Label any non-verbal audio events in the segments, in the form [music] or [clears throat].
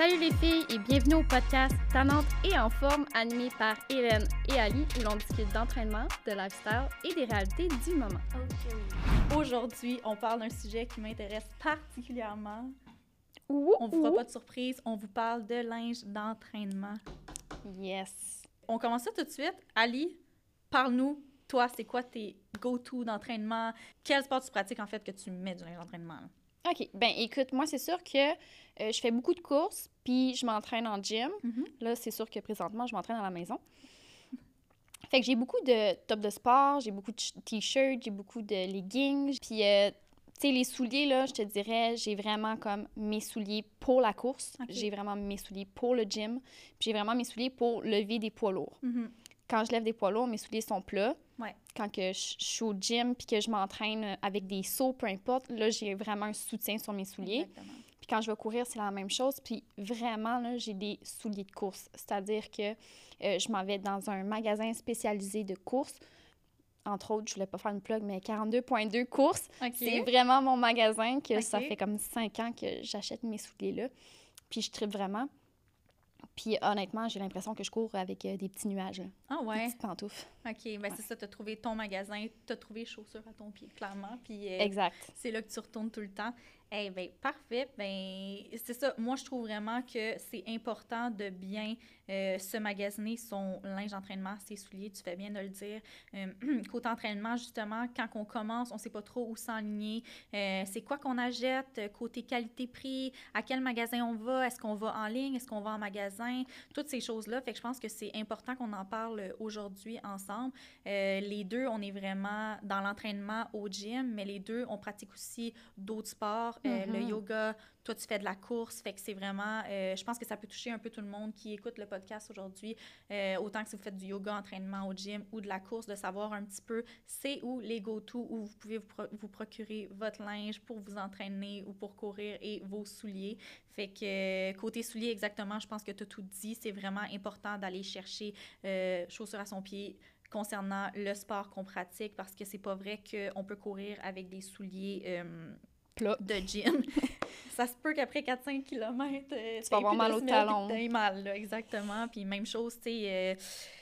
Salut les filles et bienvenue au podcast Tannante et en forme animé par Hélène et Ali où l'on discute d'entraînement, de lifestyle et des réalités du moment. Aujourd'hui, on parle d'un sujet qui m'intéresse particulièrement. Ouh, On vous fera pas de surprise, on vous parle de linge d'entraînement. Yes. On commence ça tout de suite. Ali, parle-nous. Toi, c'est quoi tes go-to d'entraînement? Quel sport tu pratiques en fait que tu mets du linge d'entraînement? OK. Ben écoute, moi c'est sûr que euh, je fais beaucoup de courses puis je m'entraîne en gym. Mhm. Là, c'est sûr que présentement, je m'entraîne à la maison. Fait que j'ai beaucoup de top de sport, j'ai beaucoup de t-shirts, j'ai beaucoup de leggings. Puis, euh, tu sais, les souliers, là, je te dirais, j'ai vraiment comme mes souliers pour la course. J'ai vraiment mes souliers pour le gym. Puis j'ai vraiment mes souliers pour lever des poids lourds. Mhm. Quand je lève des poids lourds, mes souliers sont plats. Ouais. Quand que je je suis au gym puis que je m'entraîne avec des sauts, peu importe, là, j'ai vraiment un soutien sur mes souliers. Puis quand je vais courir, c'est la même chose. Puis vraiment, là, j'ai des souliers de course. C'est-à-dire que euh, je m'en vais dans un magasin spécialisé de course. Entre autres, je voulais pas faire une plug, mais 42.2 courses. C'est vraiment mon magasin que ça fait comme cinq ans que j'achète mes souliers-là. Puis je tripe vraiment. Puis honnêtement, j'ai l'impression que je cours avec euh, des petits nuages, là. Ah des ouais? petites pantoufles. OK, ben c'est ça, tu as trouvé ton magasin, tu as trouvé chaussures à ton pied, clairement. Puis euh, Exact. c'est là que tu retournes tout le temps. Eh ben parfait. Ben c'est ça. Moi, je trouve vraiment que c'est important de bien euh, se magasiner son linge d'entraînement, ses souliers. Tu fais bien de le dire. Euh, [clears throat] côté entraînement, justement, quand on commence, on sait pas trop où s'enligner. Euh, c'est quoi qu'on achète? Côté qualité-prix, à quel magasin on va, est-ce qu'on va en ligne, est-ce qu'on va en magasin, toutes ces choses-là. Fait que je pense que c'est important qu'on en parle aujourd'hui ensemble. Euh, les deux, on est vraiment dans l'entraînement au gym, mais les deux, on pratique aussi d'autres sports, euh, le Mhm. yoga. Toi, tu fais de la course, fait que c'est vraiment, euh, je pense que ça peut toucher un peu tout le monde qui écoute le podcast aujourd'hui, euh, autant que si vous faites du yoga, entraînement au gym ou de la course, de savoir un petit peu c'est où les go-to, où vous pouvez vous, pro- vous procurer votre linge pour vous entraîner ou pour courir et vos souliers. Fait que euh, côté souliers, exactement, je pense que tu as tout dit. C'est vraiment important d'aller chercher chaussures à son pied concernant le sport qu'on pratique parce que c'est pas vrai qu'on peut courir avec des souliers Plat. de gym. [laughs] ça se peut qu'après 4-5 km, Tu vas avoir mal au talon. Tu mal, là, exactement. Puis même chose, tu sais, euh,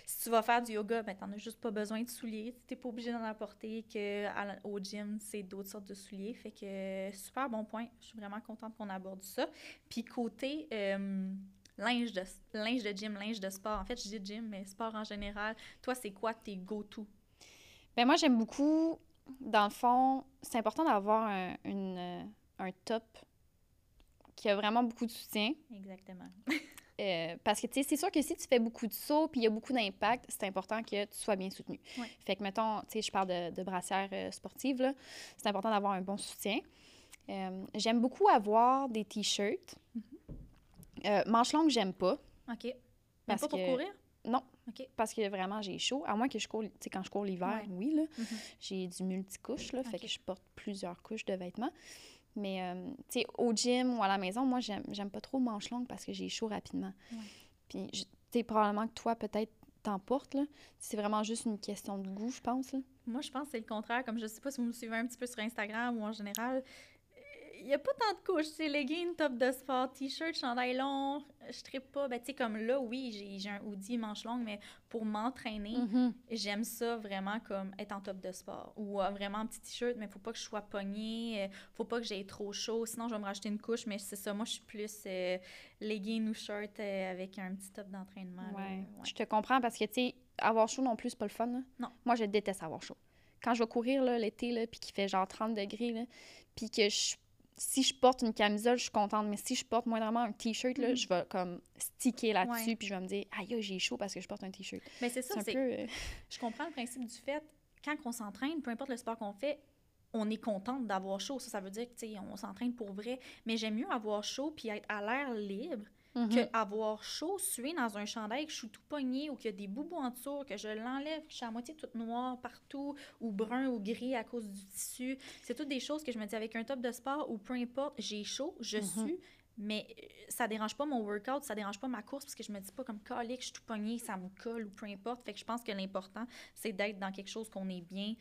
si tu vas faire du yoga, ben, t'en as juste pas besoin de souliers. Tu n'es pas obligé d'en apporter que à au gym, c'est d'autres sortes de souliers. Fait que euh, super bon point. Je suis vraiment contente qu'on aborde ça. Puis côté euh, linge, de, linge de gym, linge de sport, en fait, je dis gym, mais sport en général, toi, c'est quoi tes go-to? Ben moi, j'aime beaucoup, dans le fond, c'est important d'avoir un, une, euh, un top qui a vraiment beaucoup de soutien. Exactement. [laughs] Euh, parce que, tu sais, c'est sûr que si tu fais beaucoup de sauts puis il y a beaucoup d'impact, c'est important que tu sois bien soutenu. Ouais. Fait que, mettons, tu sais, je parle de, de brassière euh, sportive, là. C'est important d'avoir un bon soutien. Euh, j'aime beaucoup avoir des T-shirts. Euh, manches longues, j'aime pas. OK. Même Parce pas pour que- courir? Non. Parce que vraiment, j'ai chaud. À moins que je cours, tu sais, quand je cours l'hiver, Ouais. oui, là. Mhm. J'ai du multicouche, là. Fait que je porte plusieurs couches de vêtements. Mais, euh, tu sais, au gym ou à la maison, moi, j'aime pas trop manches longues parce que j'ai chaud rapidement. Ouais. Puis, tu sais, probablement que toi, peut-être, t'en portes, là. C'est vraiment juste une question de goût, je pense, là. Moi, je pense que c'est le contraire. Comme je sais pas si vous me suivez un petit peu sur Instagram ou en général, il n'y a pas tant de couches. C'est leggings, top de sport, t-shirt, chandail long. Je trippe pas. Ben, tu sais, comme là, oui, j'ai un hoodie, manche longue, mais pour m'entraîner, Mhm. j'aime ça vraiment comme être en top de sport. Ou euh, vraiment un petit t-shirt, mais faut pas que je sois pognée. euh, faut pas que j'aie trop chaud. Sinon, je vais me racheter une couche. Mais c'est ça. Moi, je suis plus euh, leggings ou short avec un petit top d'entraînement. là. Ouais. Ouais. Je te comprends parce que, tu sais, avoir chaud non plus, c'est pas le fun, là. Non. Moi, je déteste avoir chaud. Quand je vais courir, l'été, puis qu'il fait genre 30 degrés, puis que je si je porte une camisole, je suis contente, mais si je porte moindrement un t-shirt, là, Mhm. je vais comme sticker là-dessus, Ouais. puis je vais me dire, aïe, j'ai chaud parce que je porte un t-shirt. Mais c'est ça. c'est peu. euh, [laughs] Je comprends le principe du fait, quand on s'entraîne, peu importe le sport qu'on fait, on est contente d'avoir chaud. Ça, ça veut dire que, tu sais, on s'entraîne pour vrai. Mais j'aime mieux avoir chaud puis être à l'air libre mhm. que avoir chaud, suer dans un chandail, que je suis tout pogné ou qu'il y a des boubous en dessous, que je l'enlève, que je suis à moitié toute noire partout, ou brun ou gris à cause du tissu. C'est toutes des choses que je me dis avec un top de sport ou peu importe, j'ai chaud, je Mhm. sue, mais euh, ça dérange pas mon workout, ça dérange pas ma course parce que je me dis pas comme calique, je suis tout pogné, ça me colle ou peu importe. Fait que je pense que l'important, c'est d'être dans quelque chose qu'on est bien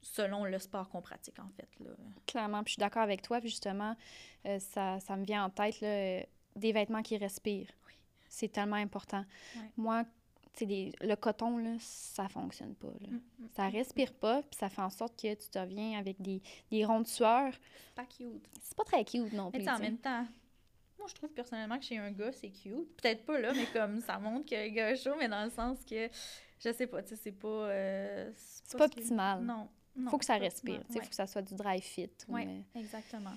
selon le sport qu'on pratique, en fait. Là. Clairement, puis je suis d'accord avec toi. Puis justement, euh, ça, ça me vient en tête, là, euh, des vêtements qui respirent. C'est tellement important. Moi, des- le coton, là, ça fonctionne pas. Là. Mm, mm, Ça respire pas, puis ça fait en sorte que tu te reviens avec des, des ronds de sueur. c'est pas cute. C'est pas très cute non Mais plus. tu sais, en même temps, moi, je trouve personnellement que chez un gars, c'est cute. Peut-être pas là, mais comme ça montre que gars chaud, mais dans le sens que, je sais pas, tu sais, c'est pas. euh, C'est pas optimal. Non. non, faut que ça respire. Il faut que ça soit du dry fit. ou, Oui, exactement.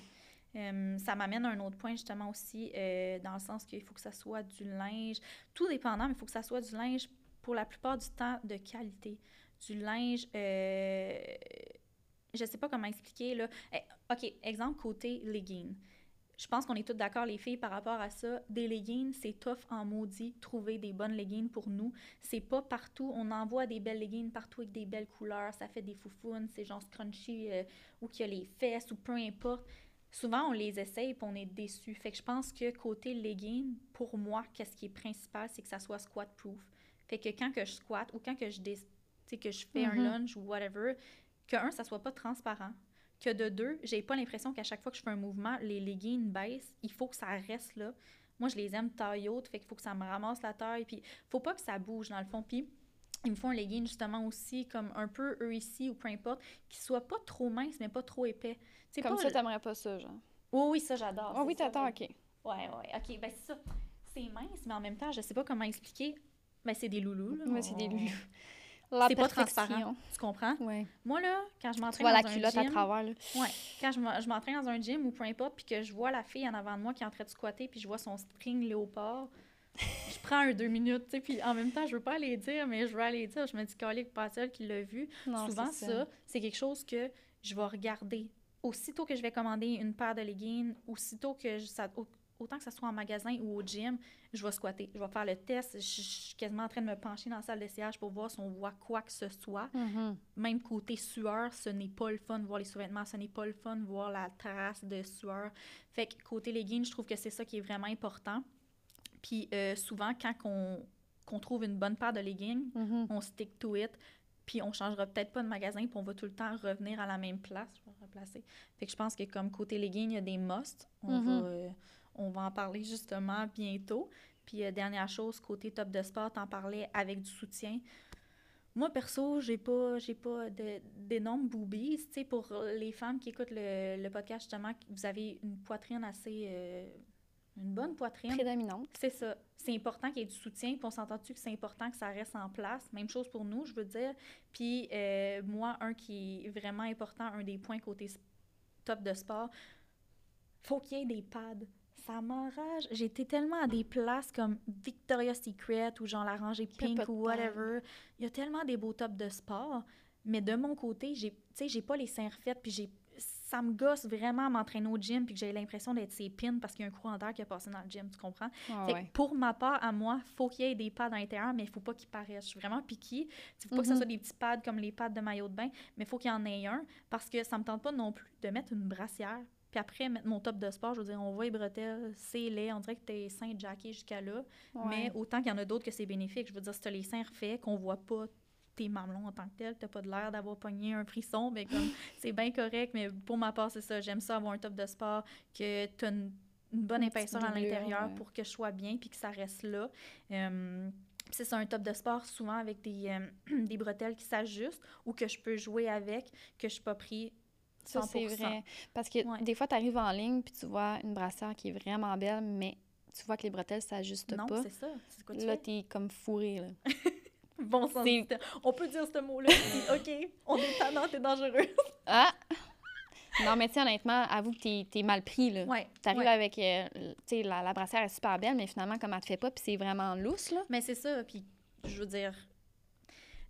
Euh, ça m'amène à un autre point, justement, aussi, euh, dans le sens qu'il faut que ça soit du linge, tout dépendant, mais il faut que ça soit du linge, pour la plupart du temps, de qualité. Du linge, euh, je sais pas comment expliquer, là. Eh, OK, exemple, côté leggings. Je pense qu'on est toutes d'accord, les filles, par rapport à ça. Des leggings, c'est tough en maudit, trouver des bonnes leggings pour nous. C'est pas partout. On envoie des belles leggings partout avec des belles couleurs. Ça fait des foufounes, c'est genre scrunchy, euh, ou qu'il y a les fesses, ou peu importe. Souvent, on les essaye et on est déçu. Fait que je pense que côté legging, pour moi, qu'est-ce qui est principal, c'est que ça soit squat-proof. Fait que quand que je squatte ou quand que je, que je fais un lunge ou whatever, que un, ça soit pas transparent. Que de deux, j'ai pas l'impression qu'à chaque fois que je fais un mouvement, les leggings baissent. Il faut que ça reste là. Moi, je les aime taille haute, fait qu'il faut que ça me ramasse la taille. Puis, faut pas que ça bouge dans le fond. Puis, il me faut un legging justement aussi, comme un peu eux ici ou peu importe, qui soit pas trop mince, mais pas trop épais. Comme pas ça, le- t'aimerais pas ça, genre. Oui, oui, ça, j'adore. C'est oui, t'attends, OK. Ouais, ouais, ok, ben c'est ça. C'est mince, mais en même temps, je sais pas comment expliquer. Ben, c'est des loulous, là. C'est des loulous. [laughs] C'est pas transparent. Tu comprends? Ouais. Moi, là, quand je Tu m'entraîne vois dans la un culotte à gym... travers, là. Ouais, quand je m'en- je m'entraîne dans un gym ou peu importe, puis que je vois la fille en avant de moi qui est en train de squatter, puis je vois son string léopard, prends un deux minutes, tu sais, puis en même temps, je veux pas aller dire, mais je veux aller dire. Je me dis, Calique, pas seule qui l'a vu. Non, Souvent, c'est ça, c'est quelque chose que je vais regarder. Aussitôt que je vais commander une paire de leggings, aussitôt que je- ça, au- autant que ça soit en magasin ou au gym, je vais squatter. Je vais faire le test. Je, je suis quasiment en train de me pencher dans la salle de siège pour voir si on voit quoi que ce soit. Mhm. Même côté sueur, ce n'est pas le fun de voir les sous-vêtements, ce n'est pas le fun de voir la trace de sueur. Fait que côté leggings, je trouve que c'est ça qui est vraiment important. Puis euh, souvent, quand on, qu'on trouve une bonne paire de leggings, Mhm. on stick to it, puis on changera peut-être pas de magasin, puis on va tout le temps revenir à la même place. Je vais replacer. Fait que je pense que comme côté leggings, il y a des musts. On, Mhm. va, euh, on va en parler justement bientôt. Puis euh, dernière chose, côté top de sport, t'en parlais avec du soutien. Moi, perso, j'ai pas, j'ai pas de- d'énormes boobies. Tu sais, pour les femmes qui écoutent le, le podcast, justement, vous avez une poitrine assez... euh, une bonne poitrine. Prédominante. C'est ça. C'est important qu'il y ait du soutien. Puis on s'entend-tu que c'est important que ça reste en place? Même chose pour nous, je veux dire. Puis euh, moi, un qui est vraiment important, un des points côté top de sport, faut qu'il y ait des pads. Ça m'enrage. Été tellement à des places comme Victoria's Secret ou genre la rangée pink ou whatever. Il y a tellement des beaux tops de sport. Mais de mon côté, j'ai, tu sais, j'ai pas les seins refaits, puis j'ai, ça me gosse vraiment à m'entraîner au gym, puis que j'ai l'impression d'être ses pins parce qu'il y a un courant d'air qui a passé dans le gym, tu comprends? Ah Fait que pour ma part, à moi, faut qu'il y ait des pads à l'intérieur, mais il faut pas qu'ils paraissent. Je suis vraiment piquée. Il faut pas que ce Mhm. soit des petits pads comme les pads de maillot de bain, mais il faut qu'il y en ait un parce que ça me tente pas non plus de mettre une brassière. Puis après, mettre mon top de sport, je veux dire, on voit les bretelles, c'est laid, on dirait que tes seins jackés jusqu'à là. Mais autant qu'il y en a d'autres que c'est bénéfique. Je veux dire, si t'as les seins refaits, qu'on voit pas tes mamelons en tant que tel, t'as pas de l'air d'avoir pogné un frisson, mais comme [laughs] c'est bien correct. Mais pour ma part, c'est ça. J'aime ça avoir un top de sport, que t'as une, une bonne Une épaisseur à l'intérieur ouais. pour que je sois bien puis que ça reste là. Euh, c'est ça, un top de sport, souvent avec des, euh, [clears throat] des bretelles qui s'ajustent ou que je peux jouer avec, que je suis pas pris Ça, c'est 100%. vrai. Parce que Ouais. des fois, tu arrives en ligne puis tu vois une brassière qui est vraiment belle, mais tu vois que les bretelles s'ajustent Non, pas. c'est ça. C'est quoi tu Là, t'es comme fourré, là. [laughs] Bon sens du. On peut dire ce mot-là. [laughs] OK, on est tannant, t'es dangereux. Ah! Non, mais tu sais, honnêtement, avoue que t'es es mal pris, là. Ouais. T'arrives ouais. avec, euh, tu sais, la, la brassière est super belle, mais finalement, comme elle te fait pas, puis c'est vraiment lousse, là. Mais c'est ça, puis je veux dire,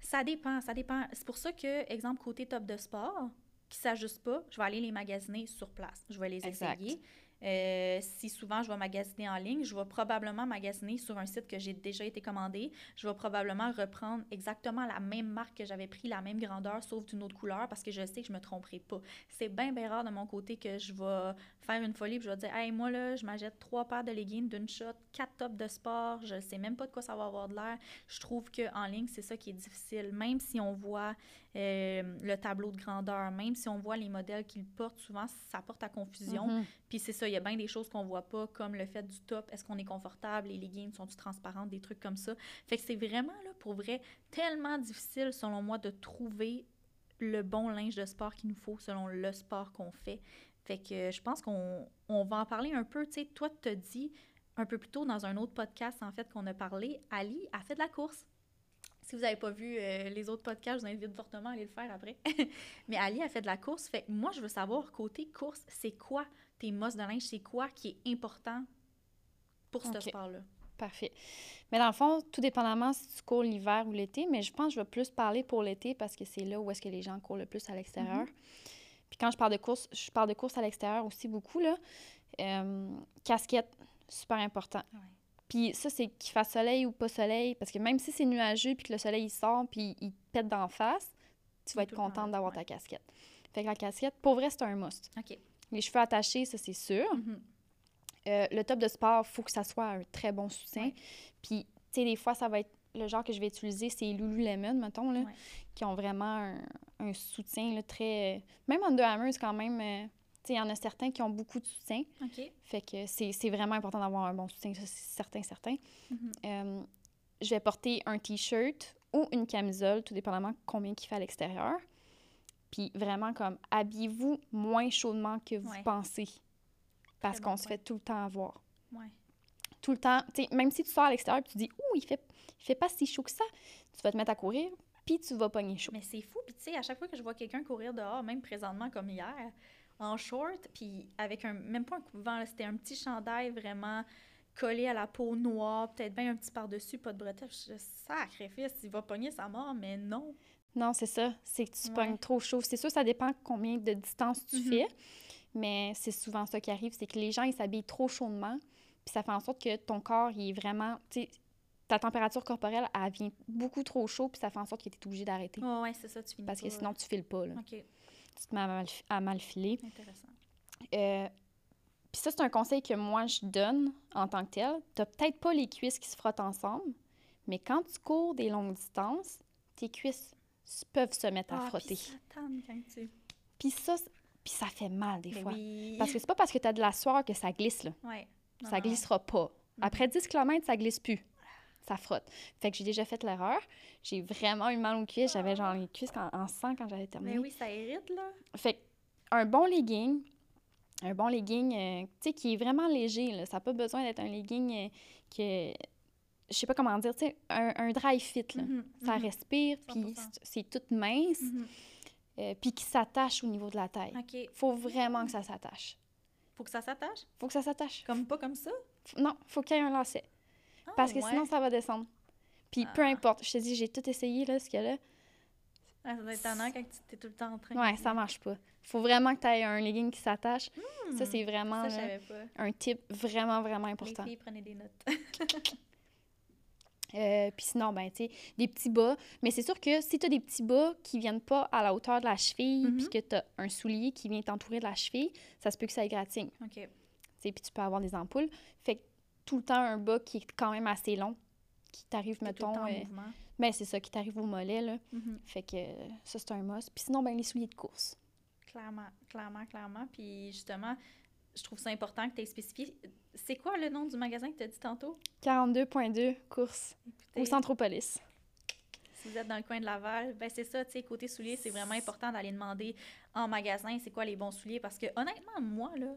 ça dépend, ça dépend. C'est pour ça que, exemple, côté top de sport, qui s'ajuste pas, je vais aller les magasiner sur place. Je vais les Exact. essayer. Euh, si souvent je vais magasiner en ligne, je vais probablement magasiner sur un site que j'ai déjà été commandé. Je vais probablement reprendre exactement la même marque que j'avais pris, la même grandeur, sauf d'une autre couleur, parce que je sais que je me tromperai pas. C'est bien, bien rare de mon côté que je vais faire une folie puis je vais dire, hey, moi là, je m'achète trois paires de leggings d'une shot, quatre tops de sport, je sais même pas de quoi ça va avoir de l'air. Je trouve qu'en ligne, c'est ça qui est difficile. Même si on voit euh, le tableau de grandeur. Même si on voit les modèles qu'ils portent, souvent, ça porte à confusion. Mhm. Puis c'est ça, il y a bien des choses qu'on voit pas, comme le fait du top, est-ce qu'on est confortable, les leggings sont-ils transparentes, des trucs comme ça. Fait que c'est vraiment, là, pour vrai, tellement difficile, selon moi, de trouver le bon linge de sport qu'il nous faut selon le sport qu'on fait. Fait que euh, je pense qu'on on va en parler un peu. Tu sais, toi, tu te dis un peu plus tôt dans un autre podcast, en fait, qu'on a parlé, Ali a fait de la course. Si vous n'avez pas vu euh, les autres podcasts, je vous invite fortement à aller le faire après. [laughs] Mais Ali a fait de la course. Fait moi, je veux savoir, côté course, c'est quoi tes mosses de linge? C'est quoi qui est important pour ce sport-là? Parfait. Mais dans le fond, tout dépendamment si tu cours l'hiver ou l'été, mais je pense que je vais plus parler pour l'été parce que c'est là où est-ce que les gens courent le plus à l'extérieur. Puis quand je parle de course, je parle de course à l'extérieur aussi beaucoup, là. Euh, casquette, super important. Ouais. Puis ça, c'est qu'il fasse soleil ou pas soleil, parce que même si c'est nuageux puis que le soleil il sort puis il te pète d'en face, tu vas être contente d'avoir ouais. ta casquette. Fait que la casquette, pour vrai, c'est un must. Les cheveux attachés, ça, c'est sûr. Mhm. Euh, le top de sport, il faut que ça soit un très bon soutien. Ouais. Puis, tu sais, des fois, ça va être le genre que je vais utiliser, c'est Lululemon, mettons, là, Ouais. qui ont vraiment un, un soutien là, très... Même Under Armour, c'est quand même... euh, il y en a certains qui ont beaucoup de soutien. Fait que c'est vraiment important d'avoir un bon soutien, ça, c'est certain, certain. Mhm. Euh, je vais porter un T-shirt ou une camisole, tout dépendamment combien qu'il fait à l'extérieur. Puis vraiment, comme, habillez-vous moins chaudement que vous Ouais. pensez. Parce bon qu'on se fait tout le temps avoir Ouais. tout le temps. même si tu sors à l'extérieur et tu dis, ouh, il fait, il fait pas si chaud que ça, tu vas te mettre à courir, puis tu vas pogner chaud. Mais c'est fou. Puis, tu sais, à chaque fois que je vois quelqu'un courir dehors, même présentement comme hier, en short, puis avec un. Même pas un coupe-vent, c'était un petit chandail vraiment collé à la peau noire, peut-être bien un petit par-dessus, pas de bretelles. Je sacrifice, il va pogner sa mort, mais non. Non, c'est ça. C'est que tu Ouais. pognes trop chaud. C'est sûr, ça dépend combien de distance tu Mhm. fais, mais c'est souvent ça qui arrive, c'est que les gens, ils s'habillent trop chaudement, puis ça fait en sorte que ton corps, il est vraiment... Tu sais, ta température corporelle, elle vient beaucoup trop chaud, puis ça fait en sorte que tu es obligé d'arrêter. Ouais, ouais, c'est ça, tu finis Parce que sinon, tu files pas, là. OK, Tu te mets à mal, à mal filer. intéressant. Euh, Puis ça, c'est un conseil que moi, je donne en tant que tel. T'as peut-être pas les cuisses qui se frottent ensemble, mais quand tu cours des longues distances, tes cuisses peuvent se mettre à Ah, frotter. puis ça tu... Puis ça, fait mal des Ben fois. oui. Parce que c'est pas parce que tu as de la sueur que ça glisse, là. Ouais. Non, ça glissera pas. Après 10 km, ça glisse plus. Ça frotte. Fait que j'ai déjà fait l'erreur. J'ai vraiment eu mal aux cuisses. J'avais genre les cuisses en, en sang quand j'avais terminé. Mais oui, ça irrite, là. Fait que un bon legging, un bon legging, euh, tu sais, qui est vraiment léger, là. Ça n'a pas besoin d'être un legging euh, que... Je sais pas comment dire, tu sais, un, un dry fit, là. Mhm, Ça mhm. respire, puis 100%. c'est- c'est tout mince, Mhm. euh, puis qui s'attache au niveau de la taille. OK. Faut vraiment que ça s'attache. Faut que ça s'attache? Faut que ça s'attache. Comme pas comme ça? F- Non, faut qu'il y ait un lacet. Ah, Parce que ouais. sinon, ça va descendre. Puis peu Ah. importe, je te dis, j'ai tout essayé, là, ce qu'il y a là. Ah, ça doit être étonnant quand tu es tout le temps en train Ouais, ça marche pas. Faut vraiment que tu aies un legging qui s'attache. Ça, Hmm. c'est vraiment Ça, là, savais pas. un tip vraiment, vraiment important. Les filles, prenez des notes. [laughs] Euh, puis sinon, ben, tu sais, des petits bas. Mais c'est sûr que si tu as des petits bas qui viennent pas à la hauteur de la cheville, Mhm. puis que tu as un soulier qui vient t'entourer de la cheville, ça se peut que ça égratigne. OK. Tu sais, Puis tu peux avoir des ampoules. Fait que tout le temps, un bas qui est quand même assez long, qui t'arrive, mettons. en euh, ben, c'est ça, qui t'arrive au mollet, là. Mhm. Fait que euh, ça, c'est un must. Puis sinon, ben, les souliers de course. Clairement, clairement, clairement. Puis justement, je trouve ça important que tu aies spécifié. C'est quoi le nom du magasin que tu as dit tantôt? 42.2 course au Centropolis. Si vous êtes dans le coin de Laval, ben c'est ça, tu sais, côté souliers, c'est vraiment important d'aller demander en magasin c'est quoi les bons souliers? Parce que honnêtement, moi, là,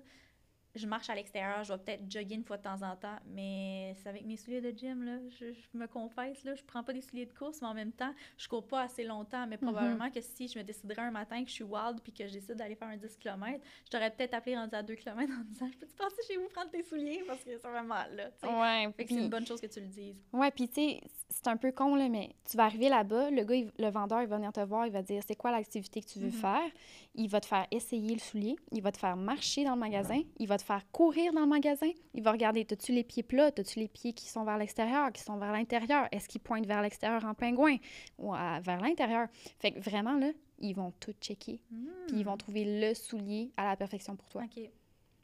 je marche à l'extérieur, je vais peut-être jogger une fois de temps en temps, mais c'est avec mes souliers de gym, là, je, je me confesse, là, je prends pas des souliers de course, mais en même temps, je cours pas assez longtemps, mais probablement que si je me déciderais un matin que je suis wild puis que je décide d'aller faire un 10 km, je t'aurais peut-être appelé rendu à 2 km en disant « Je peux-tu passer chez vous prendre tes souliers? » parce que ça va mal, là. Ouais, Fait que c'est une bonne chose que tu le dises. Ouais, puis tu sais, c'est un peu con, là, mais tu vas arriver là-bas, le gars, il- le vendeur, il va venir te voir, il va dire c'est quoi l'activité que tu veux Mhm. faire. Il va te faire essayer le soulier, il va te faire marcher dans le magasin, il va te faire courir dans le magasin, il va regarder, as-tu les pieds plats, as-tu les pieds qui sont vers l'extérieur, qui sont vers l'intérieur, est-ce qu'ils pointent vers l'extérieur en pingouin ou à- vers l'intérieur? Fait que vraiment, là, ils vont tout checker, puis ils vont trouver le soulier à la perfection pour toi.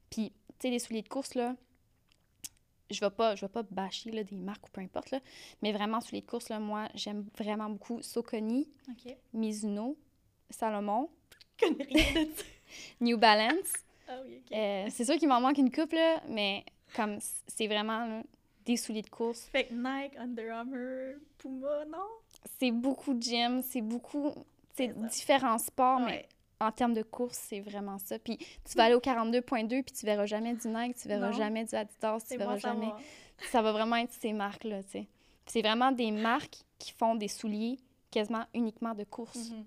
Puis, tu sais, les souliers de course, là, je vais pas, je vais pas bâcher là, des marques ou peu importe, là, mais vraiment, sur les courses, là, moi, j'aime vraiment beaucoup Soconi, OK. Mizuno, Salomon. [laughs] New Balance. Ah oui, OK. Euh, c'est sûr qu'il m'en manque une coupe, là, mais comme c'est vraiment là, des souliers de course. Fait que Nike, Under Armour, Puma, non? C'est beaucoup de gym, c'est beaucoup c'est différents sports, mais en termes de course, c'est vraiment ça. Puis tu vas aller au 42.2, puis tu verras jamais du Nike, tu verras Non. jamais du Adidas, tu verras bon jamais. savoir. Ça va vraiment être ces marques-là, tu sais. C'est vraiment des marques qui font des souliers quasiment uniquement de course. Mhm.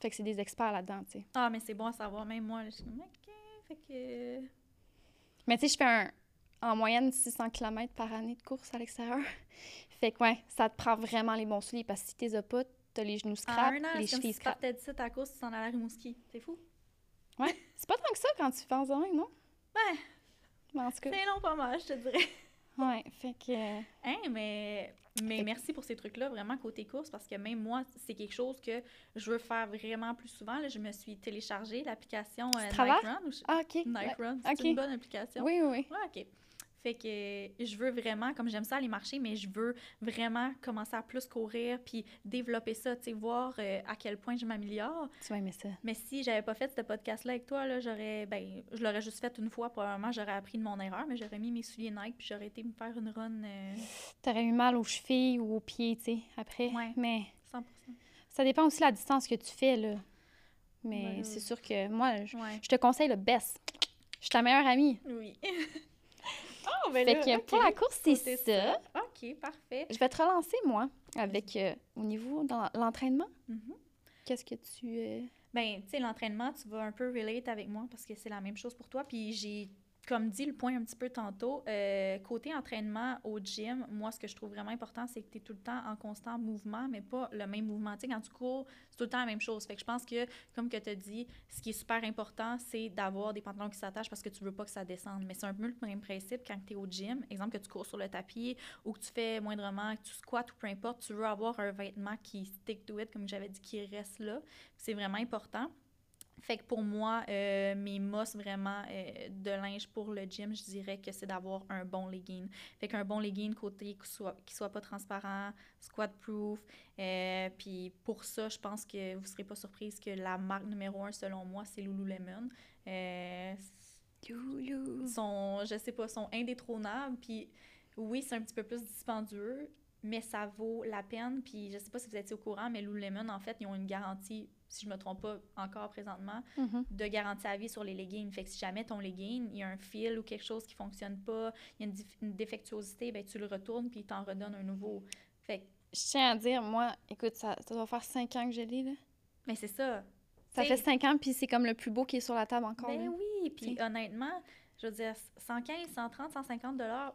Fait que c'est des experts là-dedans, tu sais. Ah, mais c'est bon à savoir. Même moi, je suis comme, OK, fait que... Mais tu sais, je fais un, en moyenne 600 km par année de course à l'extérieur. [laughs] fait que ouais, ça te prend vraiment les bons souliers parce que si t'es as pas, t'as les genoux En scrap, les chevilles si tu scrap. partais d'ici à cause, tu t'en allais à Rimouski. C'est fou. Ouais, c'est pas tant que ça quand tu penses de même, non? Ouais. Mais en tout cas, C'est long pas mal, je te dirais. Ouais, fait que... euh, Hein, mais, mais Fait- merci pour ces trucs-là, vraiment côté course, parce que même moi, c'est quelque chose que je veux faire vraiment plus souvent. Là, je me suis téléchargé l'application euh? Run. ou je- Ah, OK. Ouais. Run, c'est une bonne application. Oui, oui, oui. Ouais, OK. Fait que je veux vraiment, comme j'aime ça aller marcher, mais je veux vraiment commencer à plus courir puis développer ça, tu sais, voir euh, à quel point je m'améliore. Tu vas aimer ça. Mais si j'avais pas fait ce podcast-là avec toi, là, j'aurais, ben, je l'aurais juste fait une fois, probablement, j'aurais appris de mon erreur, mais j'aurais mis mes souliers Nike puis j'aurais été me faire une run euh, T'aurais eu mal aux chevilles ou aux pieds, tu sais, après. Ouais. Mais 100%. ça dépend aussi de la distance que tu fais, là. Mais Ben, c'est sûr que moi, je, Ouais. je te conseille le best. Je suis ta meilleure amie. Oui. [laughs] oh, ben fait là, que pour la course, c'est Côté ça. OK, parfait. Je vais te relancer, moi, avec euh, au niveau dans l'entraînement. Mhm. Qu'est-ce que tu. euh, Ben, tu sais, l'entraînement, tu vas un peu relate avec moi parce que c'est la même chose pour toi. Puis j'ai, comme dit le point un petit peu tantôt, euh, côté entraînement au gym, moi, ce que je trouve vraiment important, c'est que tu es tout le temps en constant mouvement, mais pas le même mouvement. Tu sais, quand tu cours, c'est tout le temps la même chose. Fait que je pense que, comme que tu as dit, ce qui est super important, c'est d'avoir des pantalons qui s'attachent parce que tu veux pas que ça descende. Mais c'est un peu le même principe quand tu es au gym. Exemple, que tu cours sur le tapis ou que tu fais moindrement, que tu squats ou peu importe, tu veux avoir un vêtement qui stick to it, comme j'avais dit, qui reste là. C'est vraiment important. Fait que pour moi, euh, mes must vraiment euh, de linge pour le gym, je dirais que c'est d'avoir un bon legging. Fait qu'un bon legging côté qui soit, qui soit pas transparent, squat proof. euh, Puis pour ça, je pense que vous serez pas surprise que la marque numéro un, selon moi, c'est Lululemon. Euh, sont, je sais pas, sont indétrônables. Puis oui, c'est un petit peu plus dispendieux, mais ça vaut la peine. Puis je sais pas si vous étiez au courant, mais Lululemon, en fait, ils ont une garantie, si je me trompe pas encore présentement, mhm. de garantie à vie sur les leggings. Fait que si jamais ton legging, il y a un fil ou quelque chose qui fonctionne pas, il y a une, défectuosité, ben tu le retournes puis il t'en redonne un nouveau. Fait que, Je tiens à dire, moi, écoute, ça, ça doit faire cinq ans que je l'ai, là. mais c'est ça. Ça fait cinq ans, puis c'est comme le plus beau qui est sur la table encore. Ben là. oui, puis honnêtement, je veux dire, 115, 130, 150 dollars,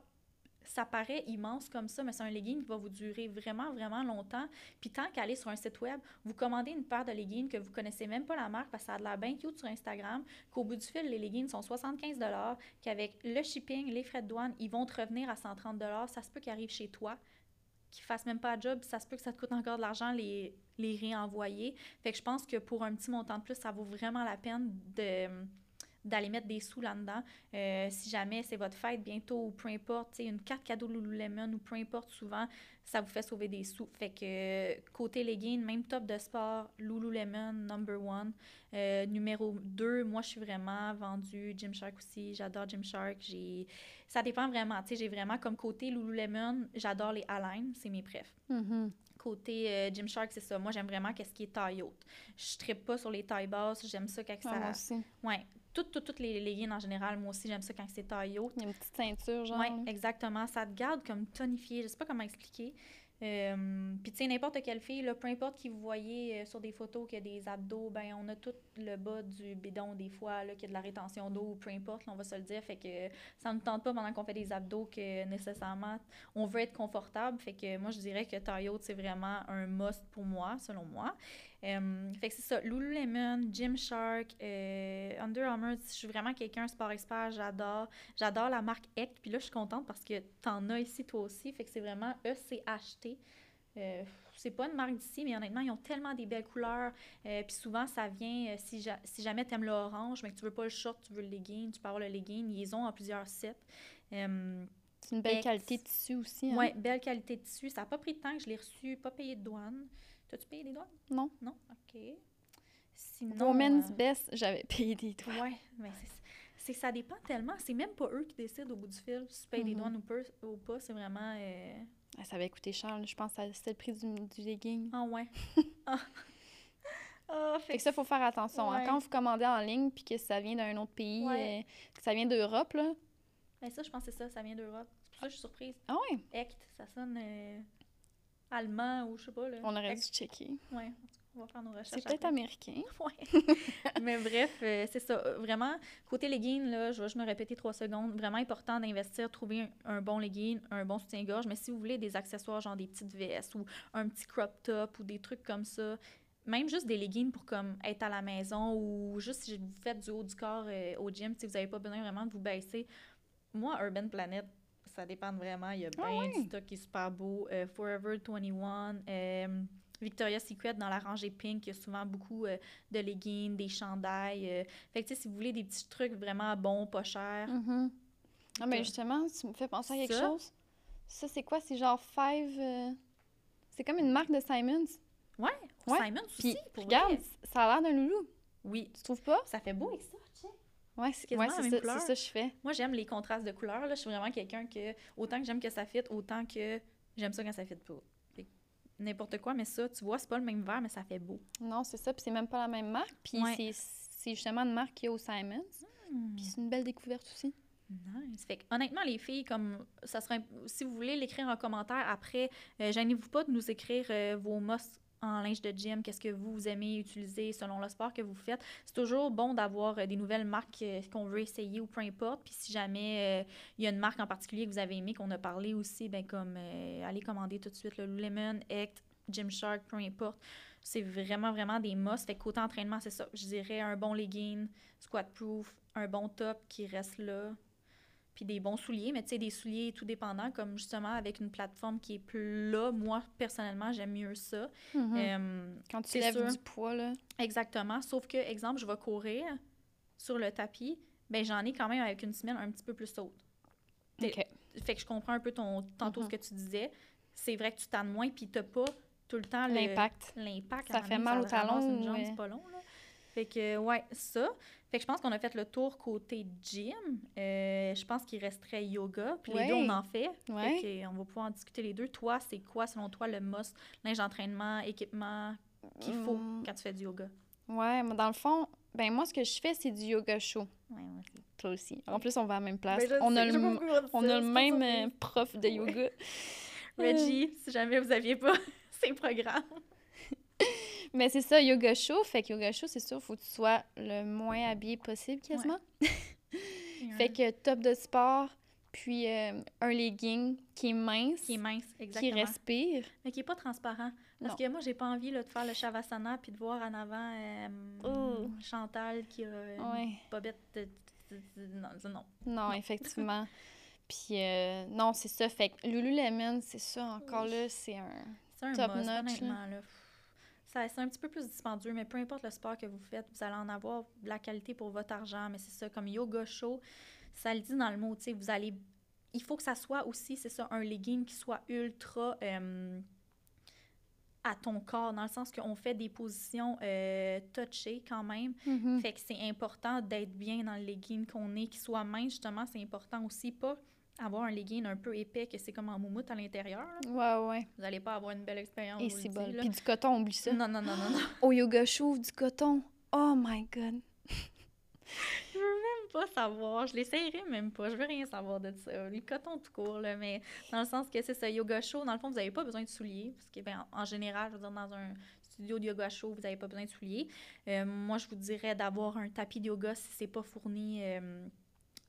ça paraît immense comme ça, mais c'est un legging qui va vous durer vraiment, vraiment longtemps. Puis tant qu'aller sur un site web, vous commandez une paire de leggings que vous connaissez même pas la marque parce que ça a de l'air bien cute sur Instagram, qu'au bout du fil, les leggings sont 75 dollars, qu'avec le shipping, les frais de douane, ils vont te revenir à 130 dollars. Ça se peut qu'ils arrivent chez toi, qu'ils fassent même pas de job, ça se peut que ça te coûte encore de l'argent les, les réenvoyer. Fait que je pense que pour un petit montant de plus, ça vaut vraiment la peine de d'aller mettre des sous là-dedans. Euh, si jamais c'est votre fête bientôt ou peu importe, une carte cadeau Lululemon ou peu importe, souvent, ça vous fait sauver des sous. Fait que côté leggings, même top de sport, Lululemon, number one. Euh, numéro deux, moi, je suis vraiment vendue Gymshark aussi. J'adore Gymshark. J'ai... Ça dépend vraiment. Tu sais, j'ai vraiment comme côté Lululemon, j'adore les Align, c'est mes préf. Mhm. Côté euh, Gymshark, c'est ça. Moi, j'aime vraiment qu'est-ce qui est taille haute. Je ne pas sur les tailles basses. J'aime ça quand Ah, moi ça... aussi. Ouais. Toutes, les leggings en général, moi aussi, j'aime ça quand c'est taille haute. Il y a une petite ceinture, genre. Oui, exactement. Ça te garde comme tonifié. Je sais pas comment expliquer. Euh, Puis, tu sais, n'importe quelle fille, là, peu importe qui vous voyez euh, sur des photos qui a des abdos, ben on a tout le bas du bidon des fois, là, qui a de la rétention d'eau peu importe, là, on va se le dire. Fait que ça ne nous tente pas pendant qu'on fait des abdos que nécessairement on veut être confortable. Fait que moi, je dirais que taille haute, c'est vraiment un must pour moi, selon moi. Fait que c'est ça, Lululemon, Gymshark, euh, Under Armour, je suis vraiment quelqu'un sport expert, j'adore. J'adore la marque ECT, puis là, je suis contente parce que t'en as ici toi aussi, fait que c'est vraiment ECHT. Euh, c'est pas une marque d'ici, mais honnêtement, ils ont tellement des belles couleurs. Euh, puis souvent, ça vient, euh, si, ja- si jamais tu aimes l'orange, mais que tu veux pas le short, tu veux le legging, tu peux avoir le legging, ils ont en plusieurs sets. C'est une belle Ex. qualité de tissu aussi. Hein? Ouais, belle qualité de tissu. Ça n'a pas pris de temps que je l'ai reçu, pas payé de douane. T'as-tu payé des douanes? Non. Non? OK. Sinon. Woman's euh, Best, j'avais payé des doigts. Ouais, mais c'est ça dépend tellement. C'est même pas eux qui décident au bout du fil si tu payes des Mhm. douanes ou pas. Ou pas c'est vraiment. euh, Ah, Ça avait coûté cher, là. je pense que c'était le prix du, du legging. Ah ouais. [laughs] ah. Ah, Fait que ça, il faut faire attention. hein. Quand vous commandez en ligne puis que ça vient d'un autre pays, Ouais. euh, que ça vient d'Europe, là. Ben ça, je pense que c'est ça, ça vient d'Europe. C'est pour ça que je suis surprise. Ah ouais, Ect, ça sonne euh, allemand ou je sais pas. Là. on aurait dû checker. Cas, on va faire nos recherches. C'est peut-être américain. [laughs] Ouais. Mais bref, euh, c'est ça. Euh, Vraiment, côté legging, là, je vais juste me répéter trois secondes. Vraiment important d'investir, trouver un, un bon legging, un bon soutien-gorge. Mais si vous voulez des accessoires, genre des petites vestes ou un petit crop top ou des trucs comme ça, même juste des leggings pour comme être à la maison ou juste si vous faites du haut du corps euh, au gym, si vous n'avez pas besoin vraiment de vous baisser. Moi, Urban Planet, ça dépend vraiment. Il y a bien Ah ouais? du stock qui est super beau. Euh, Forever 21, euh, Victoria's Secret dans la rangée pink, il y a souvent beaucoup euh, de leggings, des chandails. euh. Fait que, tu sais, si vous voulez des petits trucs vraiment bons, pas chers. Mhm. Ah, mais justement, tu me fais penser à quelque Ça? chose. Ça, c'est quoi? C'est genre Five. C'est comme une marque de Simons. Ouais, Ouais, Simon Puis, aussi, pour regarde, vrai. ça a l'air d'un loulou. Oui, Tu trouves pas? ça fait beau avec ça, Ouais, c'est quasiment ouais, la c'est même ça, couleur. c'est ça que je fais. Moi, j'aime les contrastes de couleurs. Là. Je suis vraiment quelqu'un que, autant que j'aime que ça fit, autant que j'aime ça quand ça fit pas. N'importe quoi, mais ça, tu vois, c'est pas le même vert, mais ça fait beau. Non, c'est ça. Puis c'est même pas la même marque. Puis Ouais. c'est- justement une marque qui est au Simons. Puis c'est une belle découverte aussi. Nice. Fait que, honnêtement, les filles, comme ça serait, si vous voulez l'écrire en commentaire après, euh, gênez-vous pas de nous écrire euh, vos must en linge de gym, qu'est-ce que vous, aimez utiliser selon le sport que vous faites. C'est toujours bon d'avoir euh, des nouvelles marques euh, qu'on veut essayer ou peu importe. Puis si jamais euh, il y a une marque en particulier que vous avez aimé, qu'on a parlé aussi, ben comme euh, allez commander tout de suite le Lululemon, Ect, Gymshark, peu importe. C'est vraiment, vraiment des must. Fait côté entraînement, c'est ça. Je dirais un bon legging, squat proof, un bon top qui reste là, puis des bons souliers, mais tu sais, des souliers tout dépendant, comme justement avec une plateforme qui est plat. Moi, personnellement, j'aime mieux ça. Mhm. Euh, Quand tu lèves sûr. du poids, là. exactement. Sauf que, exemple, je vais courir sur le tapis, ben j'en ai quand même avec une semelle un petit peu plus haute. T'es- OK. Fait que je comprends un peu ton tantôt ce que tu disais. C'est vrai que tu tannes moins, puis t'as pas tout le temps L'impact. l'impact. Ça fait mal au talon, une jambe, c'est pas long, là. Fait que, ouais, ça. Fait que je pense qu'on a fait le tour côté gym. Euh, je pense qu'il resterait yoga. Puis les deux, on en fait. Ouais. Fait que, on va pouvoir en discuter les deux. Toi, c'est quoi, selon toi, le must, linge d'entraînement, équipement qu'il faut Hum, quand tu fais du yoga? Ouais, mais dans le fond, ben moi, ce que je fais, c'est du yoga chaud. Ouais, moi aussi. Toi aussi. En plus, on va à la même place. Ben, on, a le, on a le même euh, prof de yoga. Reggie, si jamais vous aviez pas [laughs] ces programmes. Mais c'est ça, yoga chaud. Fait que yoga chaud, c'est sûr, faut que tu sois le moins habillé possible quasiment. [laughs] Fait que top de sport, puis euh, un legging qui est mince, Qui est mince, qui exactement. respire. Mais qui est pas transparent. Parce Non. que moi, j'ai pas envie là, de faire le shavasana puis de voir en avant euh, Oh. Chantal qui a Ouais. de- de- Non, non. Non, effectivement. [laughs] Puis euh, non, c'est ça. Fait que Lululemon, c'est ça, encore Oui. là, c'est un... C'est un Top must, notch. Là. Ça, c'est un petit peu plus dispendieux, mais peu importe le sport que vous faites, vous allez en avoir de la qualité pour votre argent. Mais c'est ça, comme yoga show, ça le dit dans le mot, tu sais, vous allez... Il faut que ça soit aussi, c'est ça, un legging qui soit ultra... euh, à ton corps, dans le sens qu'on fait des positions euh, touchées quand même. Mhm. Fait que c'est important d'être bien dans le legging qu'on est, qu'il soit mince, justement, c'est important aussi, pas avoir un legging un peu épais, que c'est comme en moumoute à l'intérieur. Ouais, ouais. Vous n'allez pas avoir une belle expérience. Et c'est bon. Puis du coton, oublie ça. Non, non, non, non, non. [gasps] Au yoga chaud, du coton. Oh my God. [laughs] Je veux même pas savoir. Je l'essayerai même pas. Je veux rien savoir de ça. Le coton tout court, là, mais dans le sens que c'est ça, yoga chaud, dans le fond, vous n'avez pas besoin de souliers. Parce que, ben, en, en général, je veux dire, dans un studio de yoga chaud, vous n'avez pas besoin de souliers. Euh, moi, je vous dirais d'avoir un tapis de yoga si c'est pas fourni euh,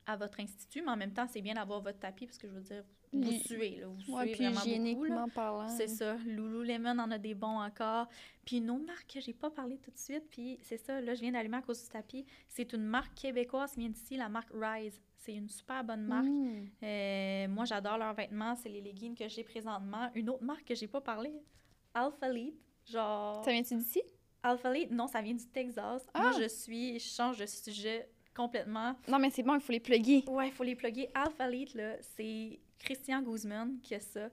à votre institut, mais en même temps, c'est bien d'avoir votre tapis parce que je veux dire, vous Li- suez, là, vous Ouais, suez puis vraiment beaucoup. là. parlant. C'est ça. Lululemon en a des bons encore. Puis une autre marque que j'ai pas parlé tout de suite, puis c'est ça, là, je viens d'allumer à cause du tapis. C'est une marque québécoise qui vient d'ici, la marque Rise. C'est une super bonne marque. Mm. Euh, moi, j'adore leurs vêtements. C'est les leggings que j'ai présentement. Une autre marque que j'ai pas parlé, Alpha Lead. Genre. Ça vient-tu d'ici? Alpha Lead, non, ça vient du Texas. Ah! Moi, je suis. Je change de sujet complètement. Non, mais c'est bon, il faut les plugger. Ouais, il faut les plugger. Alpha Elite, là, c'est Christian Guzman qui a ça.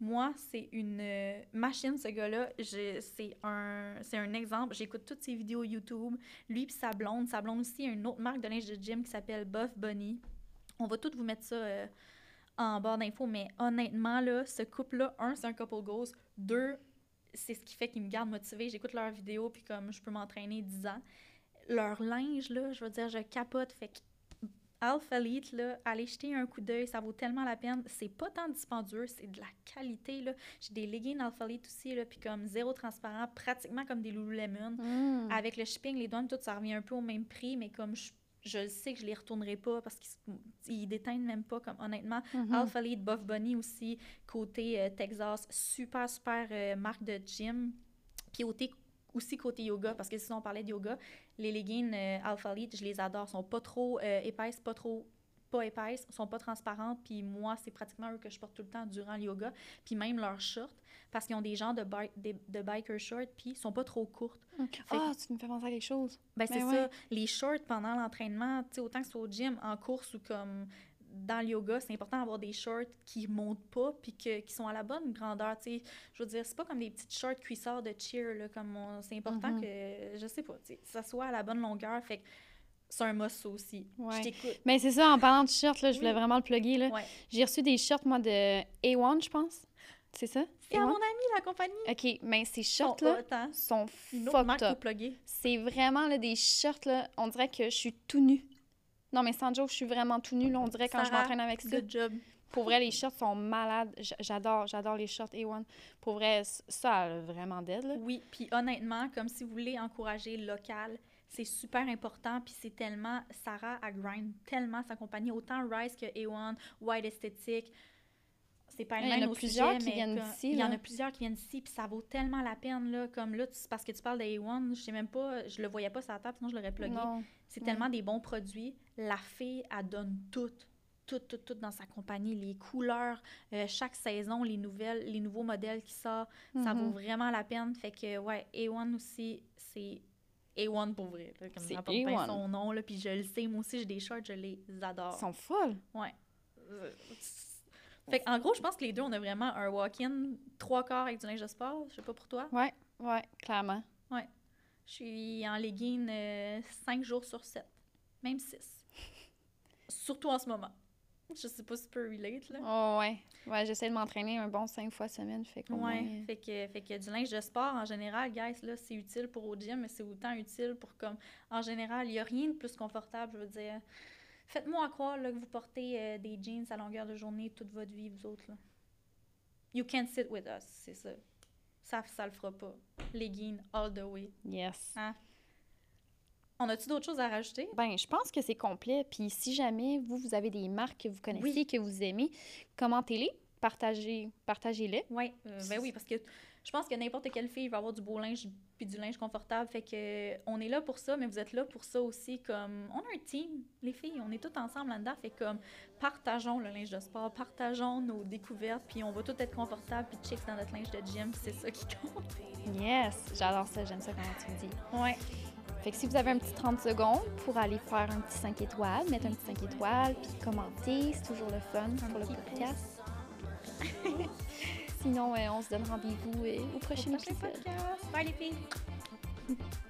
Moi, c'est une euh, machine, ce gars-là. C'est un, c'est un exemple. J'écoute toutes ses vidéos YouTube. Lui puis sa blonde. Sa blonde aussi a une autre marque de linge de gym qui s'appelle Buff Bunny. On va toutes vous mettre ça euh, en barre d'infos, mais honnêtement, là, ce couple-là, un, c'est un couple goals. Deux, c'est ce qui fait qu'ils me gardent motivée. J'écoute leurs vidéos, puis comme je peux m'entraîner 10 ans. Leur linge, là, je veux dire, je capote. Fait que Alpha Elite, là, allez jeter un coup d'œil, ça vaut tellement la peine. C'est pas tant dispendieux, c'est de la qualité, là. J'ai des leggings Alpha Elite aussi, là, puis comme zéro transparent, pratiquement comme des Lululemon. Mm. Avec le shipping, les douanes, tout, ça revient un peu au même prix, mais comme je, je le sais que je les retournerai pas parce qu'ils déteignent même pas, comme honnêtement. Mhm. Alpha Elite, Buff Bunny aussi, côté euh, Texas, super, super euh, marque de gym. Puis côté- aussi côté yoga, parce que si on parlait de yoga, les leggings euh, Alpha Elite, je les adore. sont pas trop euh, épaisses, pas trop pas épaisses, sont pas transparentes, puis moi, c'est pratiquement eux que je porte tout le temps durant le yoga, puis même leurs shorts, parce qu'ils ont des genres de, bi- de biker shorts, puis ils sont pas trop courtes. Ah, tu me fais penser à quelque chose. Ben, c'est Ben ça. Les shorts pendant l'entraînement, tu sais, autant que ce soit au gym, en course ou comme dans le yoga, c'est important d'avoir des shorts qui montent pas puis que, qui sont à la bonne grandeur. Je veux dire, c'est pas comme des petites shorts cuissards de cheer, là, comme c'est important Mhm. que, je sais pas, sais, ça soit à la bonne longueur, fait que c'est un must aussi. Ouais. Je t'écoute. Mais c'est ça, en parlant de shirts, là, je voulais Oui. vraiment le plugger. Là. Ouais. J'ai reçu des shirts, moi, de A1, je pense. C'est ça? C'est à A1? mon ami, la compagnie. OK, mais ces Sont shirts-là hot, hein? sont fucked up. C'est vraiment là, des shirts, là, on dirait que je suis tout nue. Non, mais sans joke, je suis vraiment tout nue, là, on dirait quand je m'entraîne avec ça. Good job. Pour vrai, les shirts sont malades. J'adore, j'adore les shirts A1. Pour vrai, ça, a vraiment là. Oui, puis honnêtement, comme si vous voulez encourager le local, c'est super important, puis c'est tellement, Sarah a grind tellement sa compagnie, autant Rise que A1, White Aesthetic, c'est pas il y en a plusieurs sujet, qui viennent d'ici, Il y en a plusieurs qui viennent d'ici, puis ça vaut tellement la peine, là, comme là, tu- parce que tu parles de A1, je sais même pas, je le voyais pas sur la table, sinon je l'aurais plugué. C'est Ouais. tellement des bons produits. La fille, elle donne tout, tout, tout, tout dans sa compagnie. Les couleurs, euh, chaque saison, les nouvelles, les nouveaux modèles qui sortent, ça vaut vraiment la peine. Fait que, ouais, A1 aussi, c'est A1 pour vrai. là, comme C'est ça porte bien A1. son nom, là, puis je le sais. Moi aussi, j'ai des shorts, je les adore. Ils sont folles. Ouais. Euh, Fait en gros, je pense que les deux, on a vraiment un walk-in, trois quarts avec du linge de sport. Je sais pas pour toi. Ouais, ouais, clairement. Je suis en legging 5 jours sur 7, même 6. Surtout en ce moment. Je sais pas si tu peux relate, là. Oh, ouais. Ouais, j'essaie de m'entraîner un bon cinq fois semaine. Fait qu'au Ouais, moins- fait que, fait que du linge de sport, en général, guys, là, c'est utile pour au gym, mais c'est autant utile pour comme... En général, il n'y a rien de plus confortable, je veux dire. Faites-moi croire là, que vous portez euh, des jeans à longueur de journée toute votre vie, vous autres, là. You can't sit with us, c'est ça. Ça, ça le fera pas. Leggings all the way. Yes. On a-tu d'autres choses à rajouter? Ben, je pense que c'est complet. Puis si jamais vous, vous avez des marques que vous connaissez, que vous aimez, commentez-les, partagez, partagez-les. Oui, ben oui, parce que je pense que n'importe quelle fille va avoir du beau linge puis du linge confortable. Fait que on est là pour ça, mais vous êtes là pour ça aussi. Comme on a un team, les filles, on est toutes ensemble là-dedans. Fait comme partageons le linge de sport, partageons nos découvertes, puis on va tout être confortable puis chicks dans notre linge de gym. puis C'est ça qui compte. Yes, j'adore ça, j'aime ça comment tu le dis. Ouais. Fait que si vous avez un petit 30 secondes pour aller faire un petit 5 étoiles, mettre un petit 5 étoiles, puis commenter, c'est toujours le fun pour le podcast. [laughs] Sinon, on se donne rendez-vous au prochain Au prochain épisode. podcast. Bye les filles. [laughs]